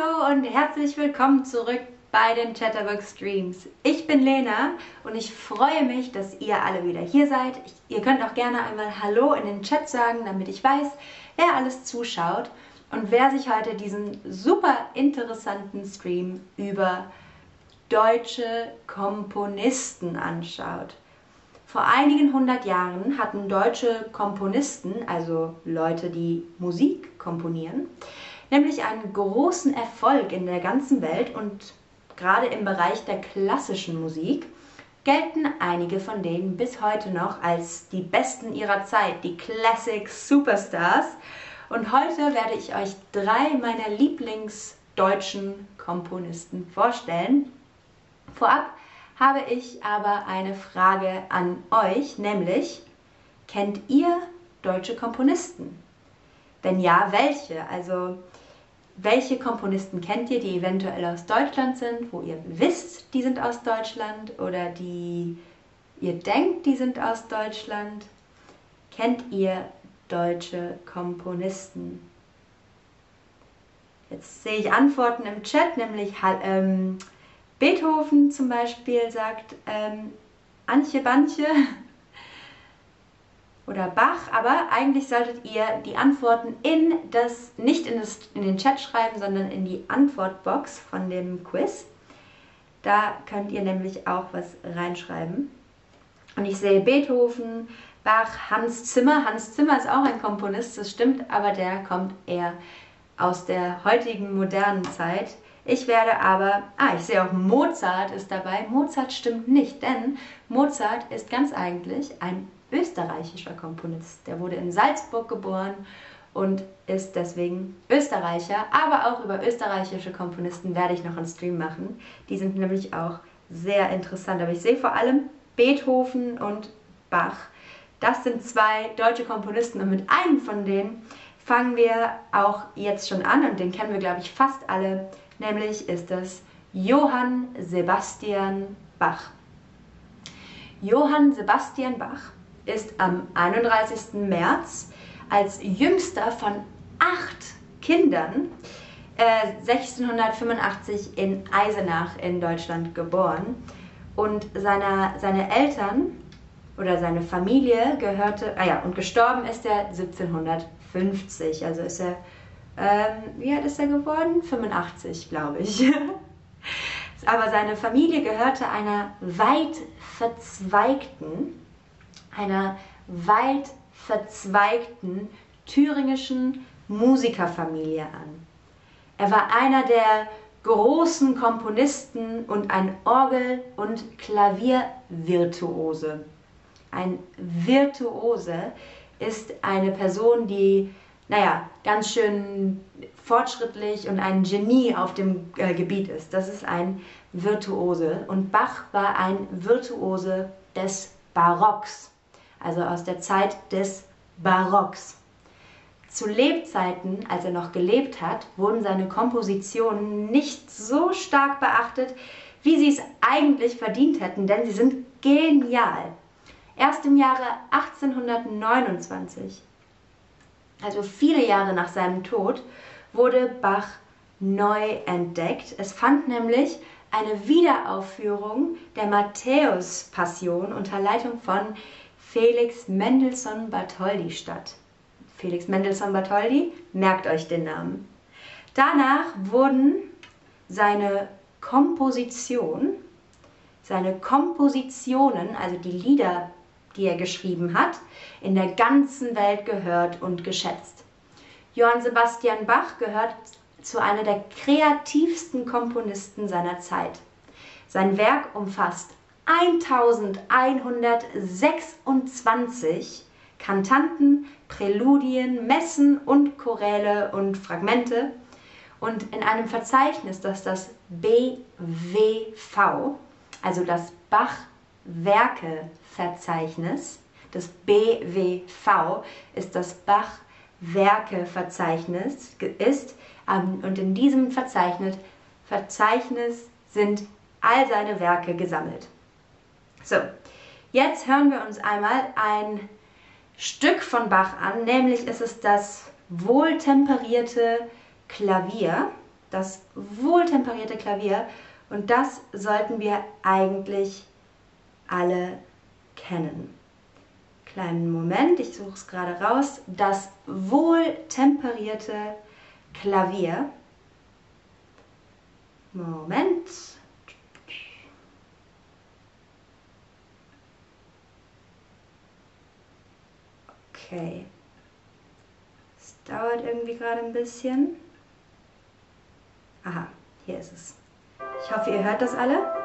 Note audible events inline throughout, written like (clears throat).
Hallo und herzlich willkommen zurück bei den Chatterbox Streams. Ich bin Lena und ich freue mich, dass ihr alle wieder hier seid. Ich, ihr könnt auch gerne einmal Hallo in den Chat sagen, damit ich weiß, wer alles zuschaut und wer sich heute diesen super interessanten Stream über deutsche Komponisten anschaut. Vor einigen hundert Jahren hatten deutsche Komponisten, also Leute, die Musik komponieren, nämlich einen großen Erfolg in der ganzen Welt und gerade im Bereich der klassischen Musik gelten einige von denen bis heute noch als die besten ihrer Zeit, die Classic Superstars. Und heute werde ich euch drei meiner Lieblingsdeutschen Komponisten vorstellen. Vorab habe ich aber eine Frage an euch, nämlich, kennt ihr deutsche Komponisten? Wenn ja, welche? Also, welche Komponisten kennt ihr, die eventuell aus Deutschland sind, wo ihr wisst, die sind aus Deutschland oder die ihr denkt, die sind aus Deutschland? Kennt ihr deutsche Komponisten? Jetzt sehe ich Antworten im Chat, nämlich ähm, Beethoven zum Beispiel sagt ähm, Antje Bantje (laughs) oder Bach, aber eigentlich solltet ihr die Antworten in das, nicht in, das, in den Chat schreiben, sondern in die Antwortbox von dem Quiz. Da könnt ihr nämlich auch was reinschreiben. Und ich sehe Beethoven, Bach, Hans Zimmer. Hans Zimmer ist auch ein Komponist, das stimmt, aber der kommt eher aus der heutigen modernen Zeit. Ich werde aber, ah, ich sehe auch Mozart ist dabei. Mozart stimmt nicht, denn Mozart ist ganz eigentlich ein österreichischer Komponist. Der wurde in Salzburg geboren und ist deswegen Österreicher. Aber auch über österreichische Komponisten werde ich noch einen Stream machen. Die sind nämlich auch sehr interessant. Aber ich sehe vor allem Beethoven und Bach. Das sind zwei deutsche Komponisten und mit einem von denen fangen wir auch jetzt schon an und den kennen wir, glaube ich, fast alle nämlich ist es Johann Sebastian Bach. Johann Sebastian Bach ist am 31. März als jüngster von acht Kindern äh, 1685 in Eisenach in Deutschland geboren. Und seine, seine Eltern oder seine Familie gehörte, ah ja, und gestorben ist er 1750, also ist er ähm, wie alt ist er geworden? 85, glaube ich. (laughs) Aber seine Familie gehörte einer weit verzweigten, einer weit verzweigten thüringischen Musikerfamilie an. Er war einer der großen Komponisten und ein Orgel- und Klaviervirtuose. Ein Virtuose ist eine Person, die naja, ganz schön fortschrittlich und ein Genie auf dem äh, Gebiet ist. Das ist ein Virtuose. Und Bach war ein Virtuose des Barocks, also aus der Zeit des Barocks. Zu Lebzeiten, als er noch gelebt hat, wurden seine Kompositionen nicht so stark beachtet, wie sie es eigentlich verdient hätten, denn sie sind genial. Erst im Jahre 1829 also viele Jahre nach seinem Tod, wurde Bach neu entdeckt. Es fand nämlich eine Wiederaufführung der Matthäus-Passion unter Leitung von Felix Mendelssohn Bartholdy statt. Felix Mendelssohn Bartholdy, merkt euch den Namen. Danach wurden seine Komposition, seine Kompositionen, also die Lieder, die er geschrieben hat, in der ganzen Welt gehört und geschätzt. Johann Sebastian Bach gehört zu einer der kreativsten Komponisten seiner Zeit. Sein Werk umfasst 1126 Kantanten, Präludien, Messen und Choräle und Fragmente und in einem Verzeichnis, das das BWV, also das Bach Werke-Verzeichnis. Das BWV ist das Bach-Werke-Verzeichnis ist ähm, und in diesem Verzeichnis, Verzeichnis sind all seine Werke gesammelt. So, jetzt hören wir uns einmal ein Stück von Bach an, nämlich ist es das wohltemperierte Klavier das wohltemperierte Klavier. Und das sollten wir eigentlich alle kennen. Kleinen Moment, ich suche es gerade raus. Das wohltemperierte Klavier. Moment. Okay. Es dauert irgendwie gerade ein bisschen. Aha, hier ist es. Ich hoffe, ihr hört das alle.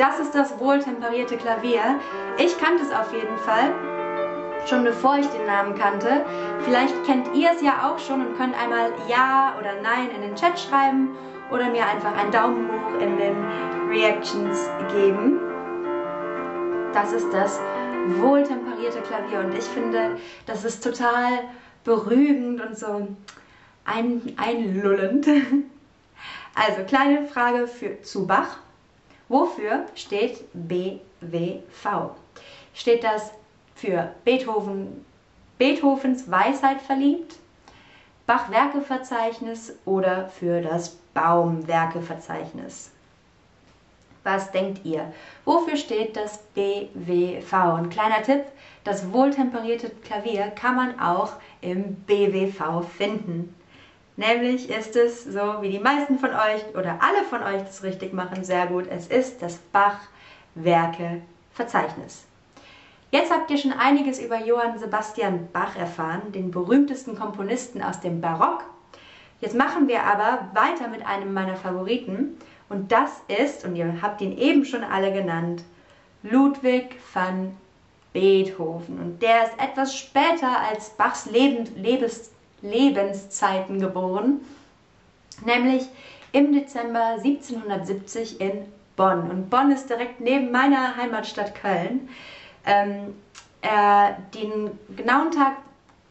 Das ist das wohltemperierte Klavier. Ich kannte es auf jeden Fall, schon bevor ich den Namen kannte. Vielleicht kennt ihr es ja auch schon und könnt einmal Ja oder Nein in den Chat schreiben oder mir einfach einen Daumen hoch in den Reactions geben. Das ist das wohltemperierte Klavier und ich finde, das ist total berühmend und so ein, einlullend. (laughs) Also, kleine Frage für zu Bach. Wofür steht BWV? Steht das für Beethoven, Beethovens Weisheit verliebt, Bach-Werkeverzeichnis oder für das Baum-Werkeverzeichnis? Was denkt ihr? Wofür steht das BWV? Ein kleiner Tipp, das wohltemperierte Klavier kann man auch im BWV finden. Nämlich ist es so, wie die meisten von euch oder alle von euch das richtig machen, sehr gut. Es ist das Bach-Werke-Verzeichnis. Jetzt habt ihr schon einiges über Johann Sebastian Bach erfahren, den berühmtesten Komponisten aus dem Barock. Jetzt machen wir aber weiter mit einem meiner Favoriten und das ist, und ihr habt ihn eben schon alle genannt, Ludwig van Beethoven. Und der ist etwas später als Bachs Lebens Lebenszeiten geboren, nämlich im Dezember 1770 in Bonn. Und Bonn ist direkt neben meiner Heimatstadt Köln. Ähm, äh, den genauen Tag,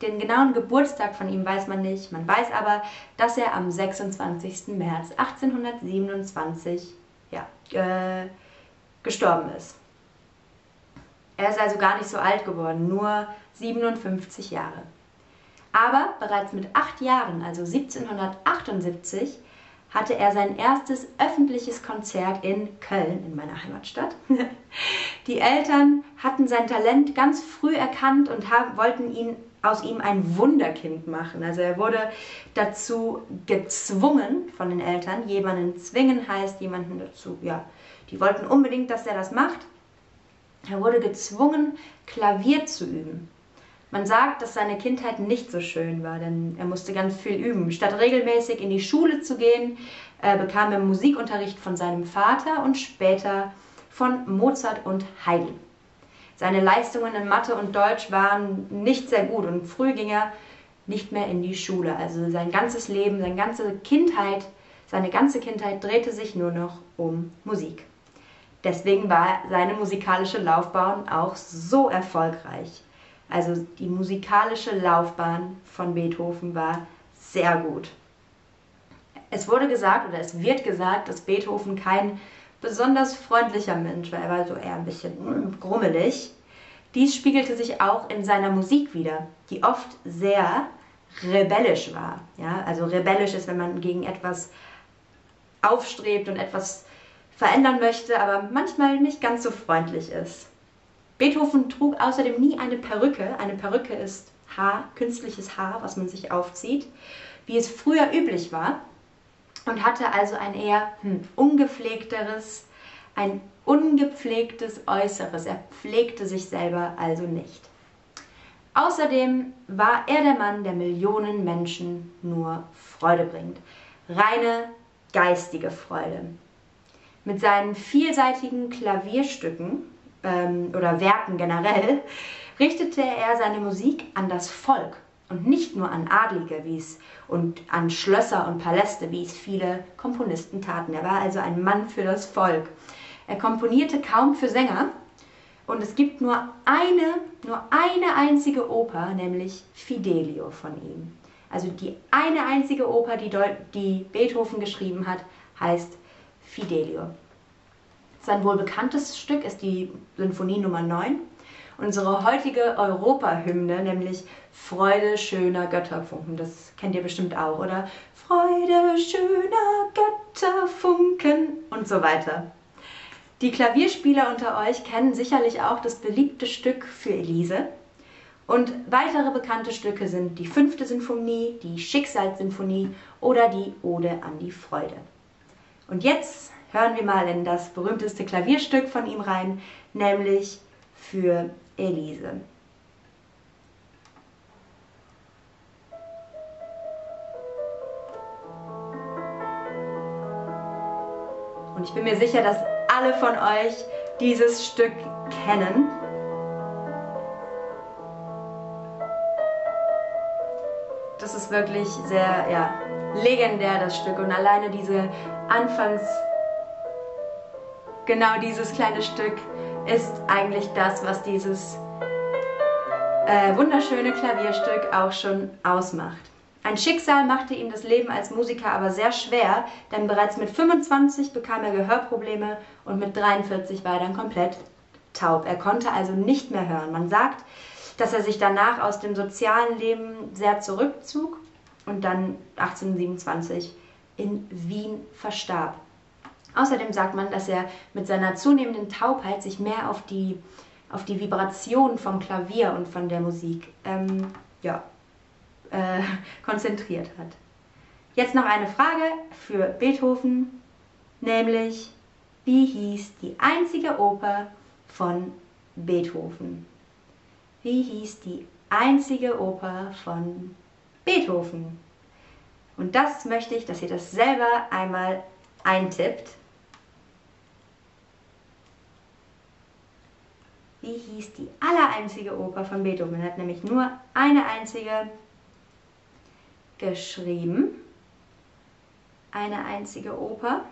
den genauen Geburtstag von ihm weiß man nicht. Man weiß aber, dass er am 26. März 1827 ja, äh, gestorben ist. Er ist also gar nicht so alt geworden, nur 57 Jahre. Aber bereits mit acht Jahren, also 1778, hatte er sein erstes öffentliches Konzert in Köln, in meiner Heimatstadt. (laughs) Die Eltern hatten sein Talent ganz früh erkannt und haben, wollten ihn aus ihm ein Wunderkind machen. Also er wurde dazu gezwungen von den Eltern. Jemanden zwingen heißt jemanden dazu, ja, die wollten unbedingt, dass er das macht. Er wurde gezwungen, Klavier zu üben. Man sagt, dass seine Kindheit nicht so schön war, denn er musste ganz viel üben. Statt regelmäßig in die Schule zu gehen, äh, bekam er Musikunterricht von seinem Vater und später von Mozart und Haydn. Seine Leistungen in Mathe und Deutsch waren nicht sehr gut und früh ging er nicht mehr in die Schule. Also sein ganzes Leben, seine ganze Kindheit, seine ganze Kindheit drehte sich nur noch um Musik. Deswegen war seine musikalische Laufbahn auch so erfolgreich. Also die musikalische Laufbahn von Beethoven war sehr gut. Es wurde gesagt oder es wird gesagt, dass Beethoven kein besonders freundlicher Mensch war. Er war so eher ein bisschen grummelig. Dies spiegelte sich auch in seiner Musik wieder, die oft sehr rebellisch war. Ja? Also rebellisch ist, wenn man gegen etwas aufstrebt und etwas verändern möchte, aber manchmal nicht ganz so freundlich ist. Beethoven trug außerdem nie eine Perücke. Eine Perücke ist Haar, künstliches Haar, was man sich aufzieht, wie es früher üblich war. Und hatte also ein eher hm, ungepflegteres, ein ungepflegtes Äußeres. Er pflegte sich selber also nicht. Außerdem war er der Mann, der Millionen Menschen nur Freude bringt. Reine geistige Freude. Mit seinen vielseitigen Klavierstücken ähm, oder Werken generell, (laughs) richtete er seine Musik an das Volk und nicht nur an Adlige wie es, und an Schlösser und Paläste, wie es viele Komponisten taten. Er war also ein Mann für das Volk. Er komponierte kaum für Sänger und es gibt nur eine, nur eine einzige Oper, nämlich Fidelio von ihm. Also die eine einzige Oper, die, die Beethoven geschrieben hat, heißt Fidelio. Sein wohl bekanntestes Stück ist die Sinfonie Nummer 9. Unsere heutige Europahymne, nämlich Freude schöner Götterfunken. Das kennt ihr bestimmt auch, oder? Freude schöner Götterfunken und so weiter. Die Klavierspieler unter euch kennen sicherlich auch das beliebte Stück für Elise. Und weitere bekannte Stücke sind die fünfte Sinfonie, die Schicksalssinfonie oder die Ode an die Freude. Und jetzt hören wir mal in das berühmteste Klavierstück von ihm rein, nämlich für Elise. Und ich bin mir sicher, dass alle von euch dieses Stück kennen. Das ist wirklich sehr ja, legendär, das Stück. Und alleine diese Anfangs... Genau dieses kleine Stück ist eigentlich das, was dieses äh, wunderschöne Klavierstück auch schon ausmacht. Ein Schicksal machte ihm das Leben als Musiker aber sehr schwer, denn bereits mit 25 bekam er Gehörprobleme und mit 43 war er dann komplett taub. Er konnte also nicht mehr hören. Man sagt, dass er sich danach aus dem sozialen Leben sehr zurückzog und dann 1827 in Wien verstarb. Außerdem sagt man, dass er mit seiner zunehmenden Taubheit sich mehr auf die, auf die Vibration vom Klavier und von der Musik ähm, ja, äh, (laughs) konzentriert hat. Jetzt noch eine Frage für Beethoven, nämlich wie hieß die einzige Oper von Beethoven? Wie hieß die einzige Oper von Beethoven? Und das möchte ich, dass ihr das selber einmal eintippt. Wie hieß die allereinzige Oper von Beethoven? Er hat nämlich nur eine einzige geschrieben. Eine einzige Oper.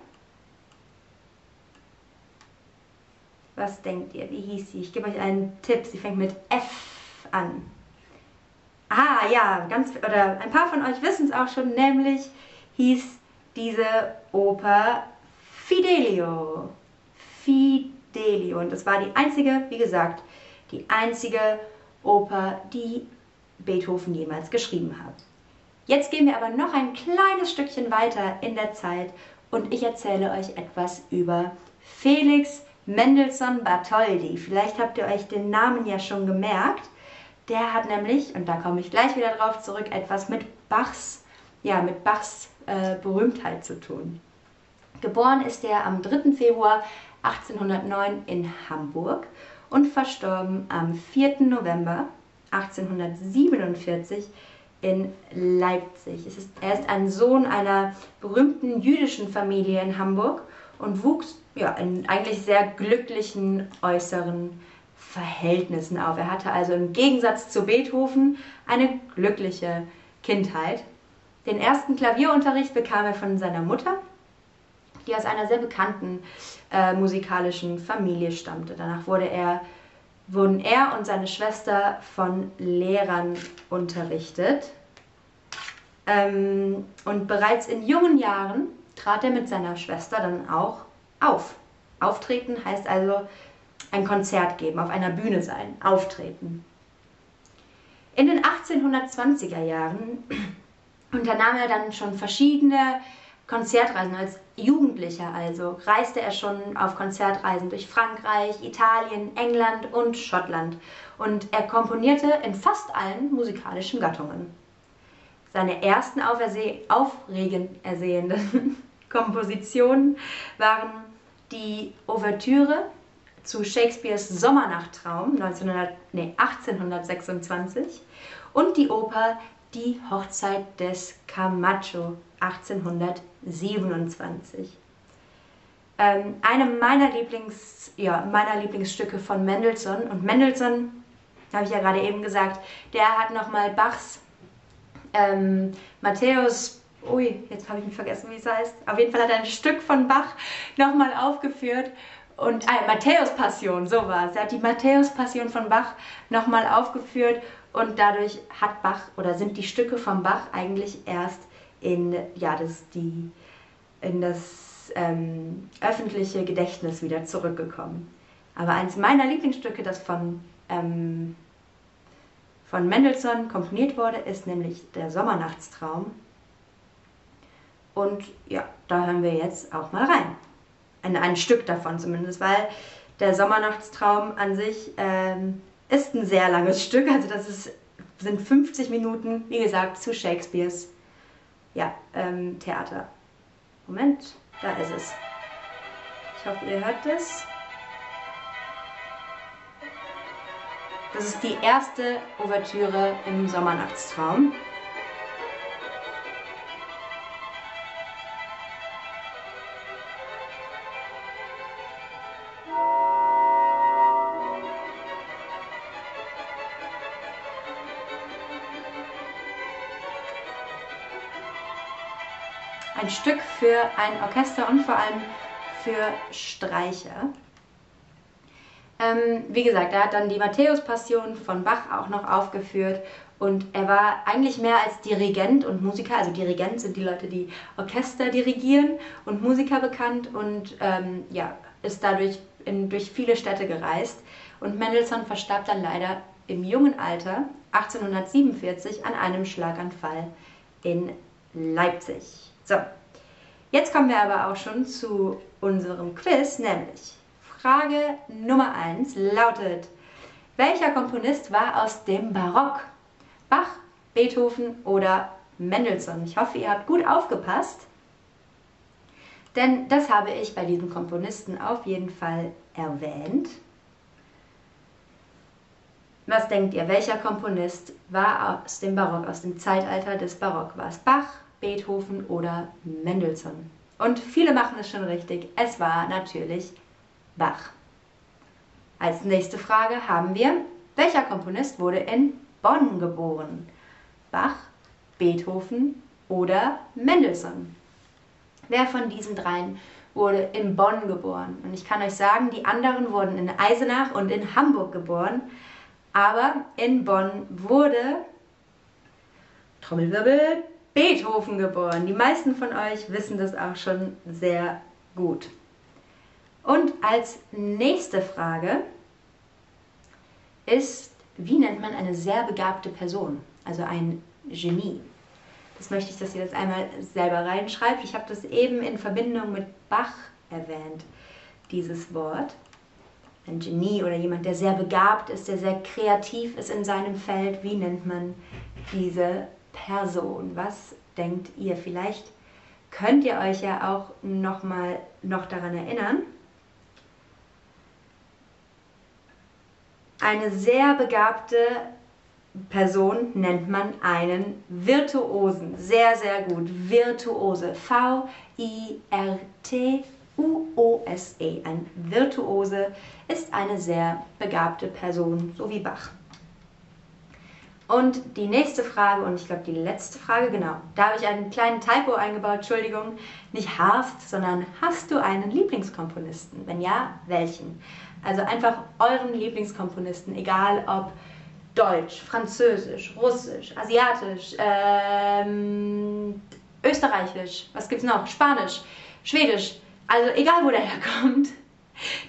Was denkt ihr? Wie hieß sie? Ich gebe euch einen Tipp. Sie fängt mit F an. Ah, ja, ganz, oder ein paar von euch wissen es auch schon, nämlich hieß diese Oper Fidelio. Fidelio. Und das war die einzige, wie gesagt, die einzige Oper, die Beethoven jemals geschrieben hat. Jetzt gehen wir aber noch ein kleines Stückchen weiter in der Zeit und ich erzähle euch etwas über Felix Mendelssohn Bartholdy. Vielleicht habt ihr euch den Namen ja schon gemerkt. Der hat nämlich, und da komme ich gleich wieder drauf zurück, etwas mit Bachs, ja, mit Bachs äh, Berühmtheit zu tun. Geboren ist er am 3. Februar 1809 in Hamburg und verstorben am 4. November 1847 in Leipzig. Ist, er ist ein Sohn einer berühmten jüdischen Familie in Hamburg und wuchs ja, in eigentlich sehr glücklichen äußeren Verhältnissen auf. Er hatte also im Gegensatz zu Beethoven eine glückliche Kindheit. Den ersten Klavierunterricht bekam er von seiner Mutter, die aus einer sehr bekannten äh, musikalischen Familie stammte. Danach wurde er wurden er und seine Schwester von Lehrern unterrichtet. Ähm, und bereits in jungen Jahren trat er mit seiner Schwester dann auch auf. Auftreten heißt also ein Konzert geben, auf einer Bühne sein, auftreten. In den 1820er Jahren (clears throat) unternahm er dann schon verschiedene Konzertreisen als Jugendlicher also reiste er schon auf Konzertreisen durch Frankreich, Italien, England und Schottland und er komponierte in fast allen musikalischen Gattungen. Seine ersten aufregend ersehenden (laughs) Kompositionen waren die Ouvertüre zu Shakespeares Sommernachttraum 1900, nee, 1826 und die Oper Die Hochzeit des Camacho 1827. Ähm, eine meiner, Lieblings, ja, meiner Lieblingsstücke von Mendelssohn. Und Mendelssohn, habe ich ja gerade eben gesagt, der hat nochmal Bachs ähm, Matthäus, ui, jetzt habe ich mich vergessen, wie es heißt. Auf jeden Fall hat er ein Stück von Bach nochmal aufgeführt. und äh, Matthäus-Passion, so war es. Er hat die Matthäus-Passion von Bach nochmal aufgeführt und dadurch hat Bach oder sind die Stücke von Bach eigentlich erst in, ja, das, die, in das ähm, öffentliche Gedächtnis wieder zurückgekommen. Aber eins meiner Lieblingsstücke, das von, ähm, von Mendelssohn komponiert wurde, ist nämlich der Sommernachtstraum. Und ja, da hören wir jetzt auch mal rein. Ein, ein Stück davon zumindest, weil der Sommernachtstraum an sich ähm, ist ein sehr langes Stück. Also das ist, sind 50 Minuten, wie gesagt, zu Shakespeares ja, ähm, Theater. Moment, da ist es. Ich hoffe, ihr hört das. Das ist die erste Ouvertüre im Sommernachtstraum. Ein Stück für ein Orchester und vor allem für Streicher. Ähm, wie gesagt, er hat dann die Matthäus-Passion von Bach auch noch aufgeführt und er war eigentlich mehr als Dirigent und Musiker. Also Dirigent sind die Leute, die Orchester dirigieren und Musiker bekannt und ähm, ja, ist dadurch in, durch viele Städte gereist. Und Mendelssohn verstarb dann leider im jungen Alter 1847 an einem Schlaganfall in Leipzig. So, jetzt kommen wir aber auch schon zu unserem Quiz, nämlich Frage Nummer 1 lautet, welcher Komponist war aus dem Barock? Bach, Beethoven oder Mendelssohn? Ich hoffe, ihr habt gut aufgepasst, denn das habe ich bei diesen Komponisten auf jeden Fall erwähnt. Was denkt ihr, welcher Komponist war aus dem Barock, aus dem Zeitalter des Barock? War es Bach, Beethoven oder Mendelssohn. Und viele machen es schon richtig. Es war natürlich Bach. Als nächste Frage haben wir, welcher Komponist wurde in Bonn geboren? Bach, Beethoven oder Mendelssohn? Wer von diesen dreien wurde in Bonn geboren? Und ich kann euch sagen, die anderen wurden in Eisenach und in Hamburg geboren. Aber in Bonn wurde, Trommelwirbel, Beethoven geboren. Die meisten von euch wissen das auch schon sehr gut. Und als nächste Frage ist, wie nennt man eine sehr begabte Person, also ein Genie? Das möchte ich, dass ihr das einmal selber reinschreibt. Ich habe das eben in Verbindung mit Bach erwähnt, dieses Wort. Ein Genie oder jemand, der sehr begabt ist, der sehr kreativ ist in seinem Feld. Wie nennt man diese Person. Was denkt ihr? Vielleicht könnt ihr euch ja auch noch mal noch daran erinnern. Eine sehr begabte Person nennt man einen Virtuosen. Sehr, sehr gut. Virtuose. V-I-R-T-U-O-S-E. Ein Virtuose ist eine sehr begabte Person, so wie Bach. Und die nächste Frage, und ich glaube die letzte Frage, genau, da habe ich einen kleinen Typo eingebaut, Entschuldigung, nicht hast, sondern hast du einen Lieblingskomponisten? Wenn ja, welchen? Also einfach euren Lieblingskomponisten, egal ob Deutsch, Französisch, Russisch, Asiatisch, ähm, Österreichisch, was gibt es noch? Spanisch, Schwedisch, also egal wo der herkommt,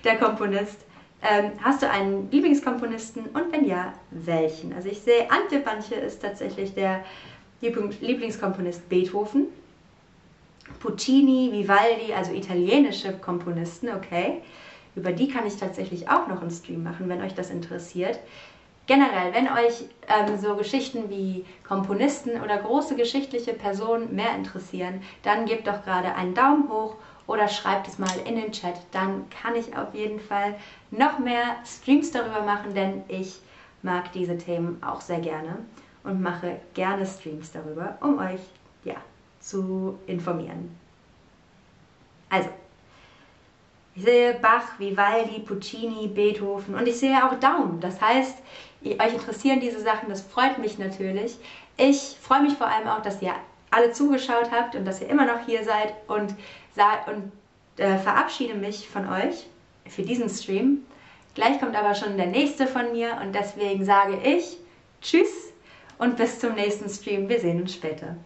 der Komponist. Ähm, hast du einen Lieblingskomponisten und wenn ja, welchen? Also ich sehe, Antje Panche ist tatsächlich der Lieblingskomponist Beethoven. Puccini, Vivaldi, also italienische Komponisten, okay. Über die kann ich tatsächlich auch noch einen Stream machen, wenn euch das interessiert. Generell, wenn euch ähm, so Geschichten wie Komponisten oder große geschichtliche Personen mehr interessieren, dann gebt doch gerade einen Daumen hoch oder schreibt es mal in den Chat. Dann kann ich auf jeden Fall noch mehr Streams darüber machen, denn ich mag diese Themen auch sehr gerne und mache gerne Streams darüber, um euch ja, zu informieren. Also, ich sehe Bach, Vivaldi, Puccini, Beethoven und ich sehe auch Daumen. Das heißt, euch interessieren diese Sachen, das freut mich natürlich. Ich freue mich vor allem auch, dass ihr alle zugeschaut habt und dass ihr immer noch hier seid und, und äh, verabschiede mich von euch für diesen Stream. Gleich kommt aber schon der nächste von mir und deswegen sage ich Tschüss und bis zum nächsten Stream. Wir sehen uns später.